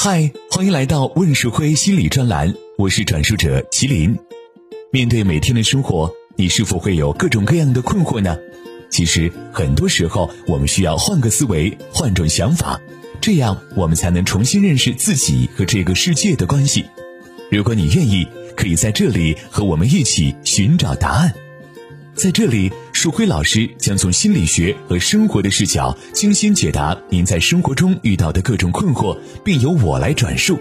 嗨，欢迎来到问世辉心理专栏，我是转述者麒麟。面对每天的生活，你是否会有各种各样的困惑呢？其实很多时候，我们需要换个思维，换种想法，这样我们才能重新认识自己和这个世界的关系。如果你愿意，可以在这里和我们一起寻找答案。在这里，树辉老师将从心理学和生活的视角精心解答您在生活中遇到的各种困惑，并由我来转述。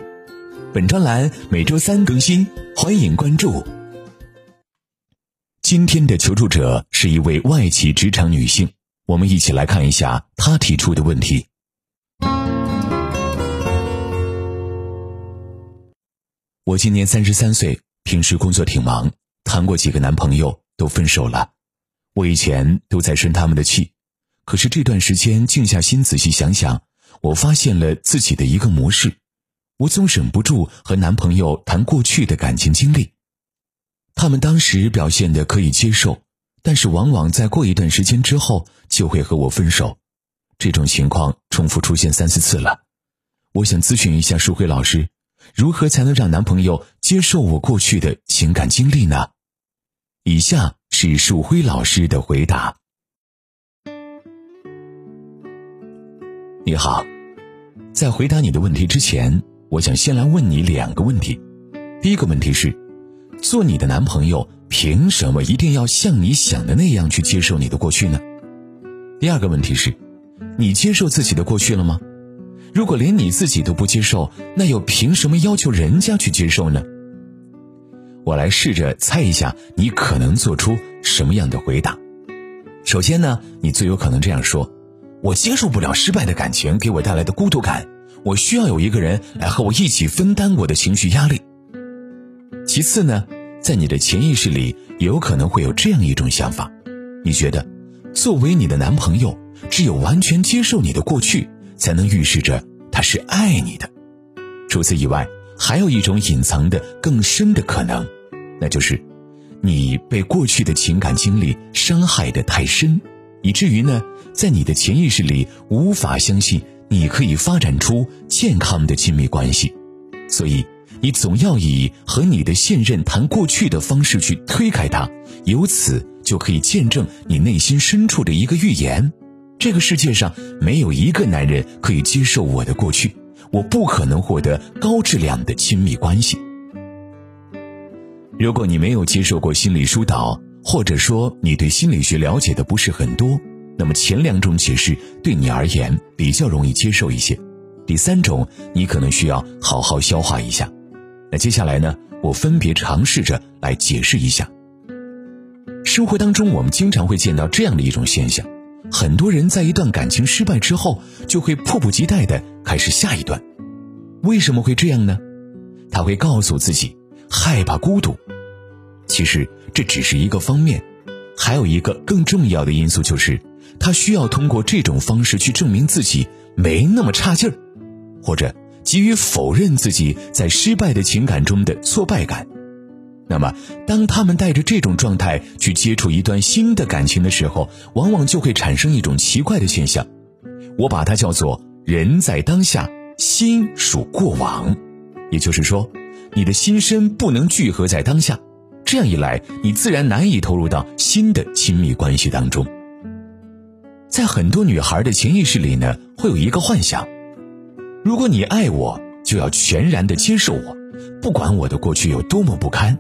本专栏每周三更新，欢迎关注。今天的求助者是一位外企职场女性，我们一起来看一下她提出的问题。我今年三十三岁，平时工作挺忙，谈过几个男朋友。都分手了，我以前都在生他们的气，可是这段时间静下心仔细想想，我发现了自己的一个模式，我总忍不住和男朋友谈过去的感情经历。他们当时表现的可以接受，但是往往在过一段时间之后就会和我分手，这种情况重复出现三四次了。我想咨询一下舒辉老师，如何才能让男朋友接受我过去的情感经历呢？以下是树辉老师的回答。你好，在回答你的问题之前，我想先来问你两个问题。第一个问题是，做你的男朋友凭什么一定要像你想的那样去接受你的过去呢？第二个问题是，你接受自己的过去了吗？如果连你自己都不接受，那又凭什么要求人家去接受呢？我来试着猜一下，你可能做出什么样的回答。首先呢，你最有可能这样说：“我接受不了失败的感情给我带来的孤独感，我需要有一个人来和我一起分担我的情绪压力。”其次呢，在你的潜意识里有可能会有这样一种想法：你觉得，作为你的男朋友，只有完全接受你的过去，才能预示着他是爱你的。除此以外，还有一种隐藏的更深的可能。那就是，你被过去的情感经历伤害的太深，以至于呢，在你的潜意识里无法相信你可以发展出健康的亲密关系，所以你总要以和你的现任谈过去的方式去推开他，由此就可以见证你内心深处的一个预言：这个世界上没有一个男人可以接受我的过去，我不可能获得高质量的亲密关系。如果你没有接受过心理疏导，或者说你对心理学了解的不是很多，那么前两种解释对你而言比较容易接受一些。第三种，你可能需要好好消化一下。那接下来呢，我分别尝试着来解释一下。生活当中，我们经常会见到这样的一种现象：很多人在一段感情失败之后，就会迫不及待地开始下一段。为什么会这样呢？他会告诉自己。害怕孤独，其实这只是一个方面，还有一个更重要的因素就是，他需要通过这种方式去证明自己没那么差劲儿，或者急于否认自己在失败的情感中的挫败感。那么，当他们带着这种状态去接触一段新的感情的时候，往往就会产生一种奇怪的现象，我把它叫做“人在当下，心属过往”，也就是说。你的心身不能聚合在当下，这样一来，你自然难以投入到新的亲密关系当中。在很多女孩的潜意识里呢，会有一个幻想：如果你爱我，就要全然的接受我，不管我的过去有多么不堪。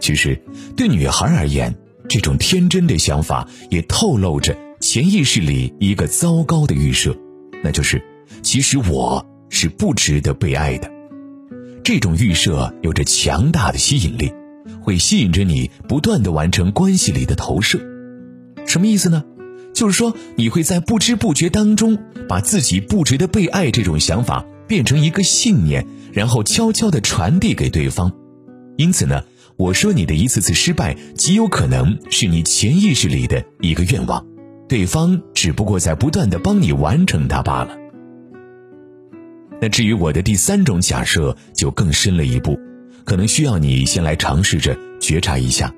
其实，对女孩而言，这种天真的想法也透露着潜意识里一个糟糕的预设，那就是，其实我是不值得被爱的。这种预设有着强大的吸引力，会吸引着你不断的完成关系里的投射。什么意思呢？就是说你会在不知不觉当中把自己不值得被爱这种想法变成一个信念，然后悄悄的传递给对方。因此呢，我说你的一次次失败极有可能是你潜意识里的一个愿望，对方只不过在不断的帮你完成它罢了。那至于我的第三种假设就更深了一步，可能需要你先来尝试着觉察一下。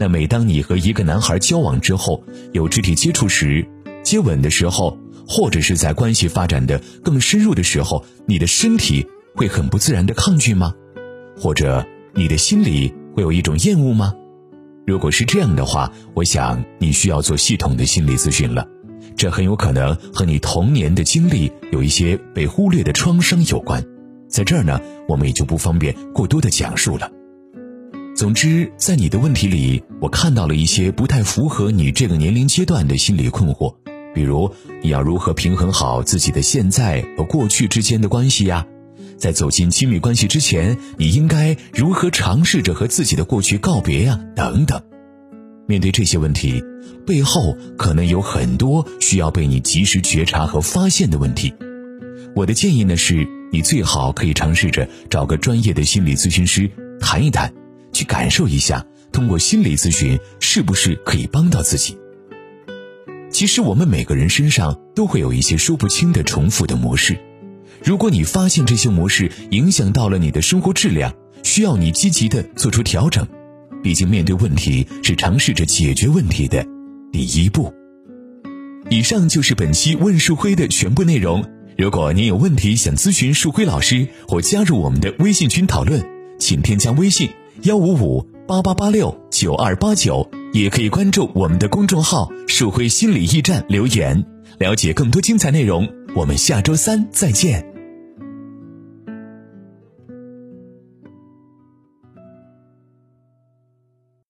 那每当你和一个男孩交往之后，有肢体接触时、接吻的时候，或者是在关系发展的更深入的时候，你的身体会很不自然的抗拒吗？或者你的心里会有一种厌恶吗？如果是这样的话，我想你需要做系统的心理咨询了。这很有可能和你童年的经历有一些被忽略的创伤有关。在这儿呢，我们也就不方便过多的讲述了。总之，在你的问题里，我看到了一些不太符合你这个年龄阶段的心理困惑，比如你要如何平衡好自己的现在和过去之间的关系呀？在走进亲密关系之前，你应该如何尝试着和自己的过去告别呀？等等，面对这些问题，背后可能有很多需要被你及时觉察和发现的问题。我的建议呢是，你最好可以尝试着找个专业的心理咨询师谈一谈，去感受一下，通过心理咨询是不是可以帮到自己。其实我们每个人身上都会有一些说不清的重复的模式。如果你发现这些模式影响到了你的生活质量，需要你积极的做出调整。毕竟面对问题是尝试着解决问题的第一步。以上就是本期问树辉的全部内容。如果您有问题想咨询树辉老师或加入我们的微信群讨论，请添加微信幺五五八八八六九二八九，也可以关注我们的公众号“树辉心理驿站”留言，了解更多精彩内容。我们下周三再见。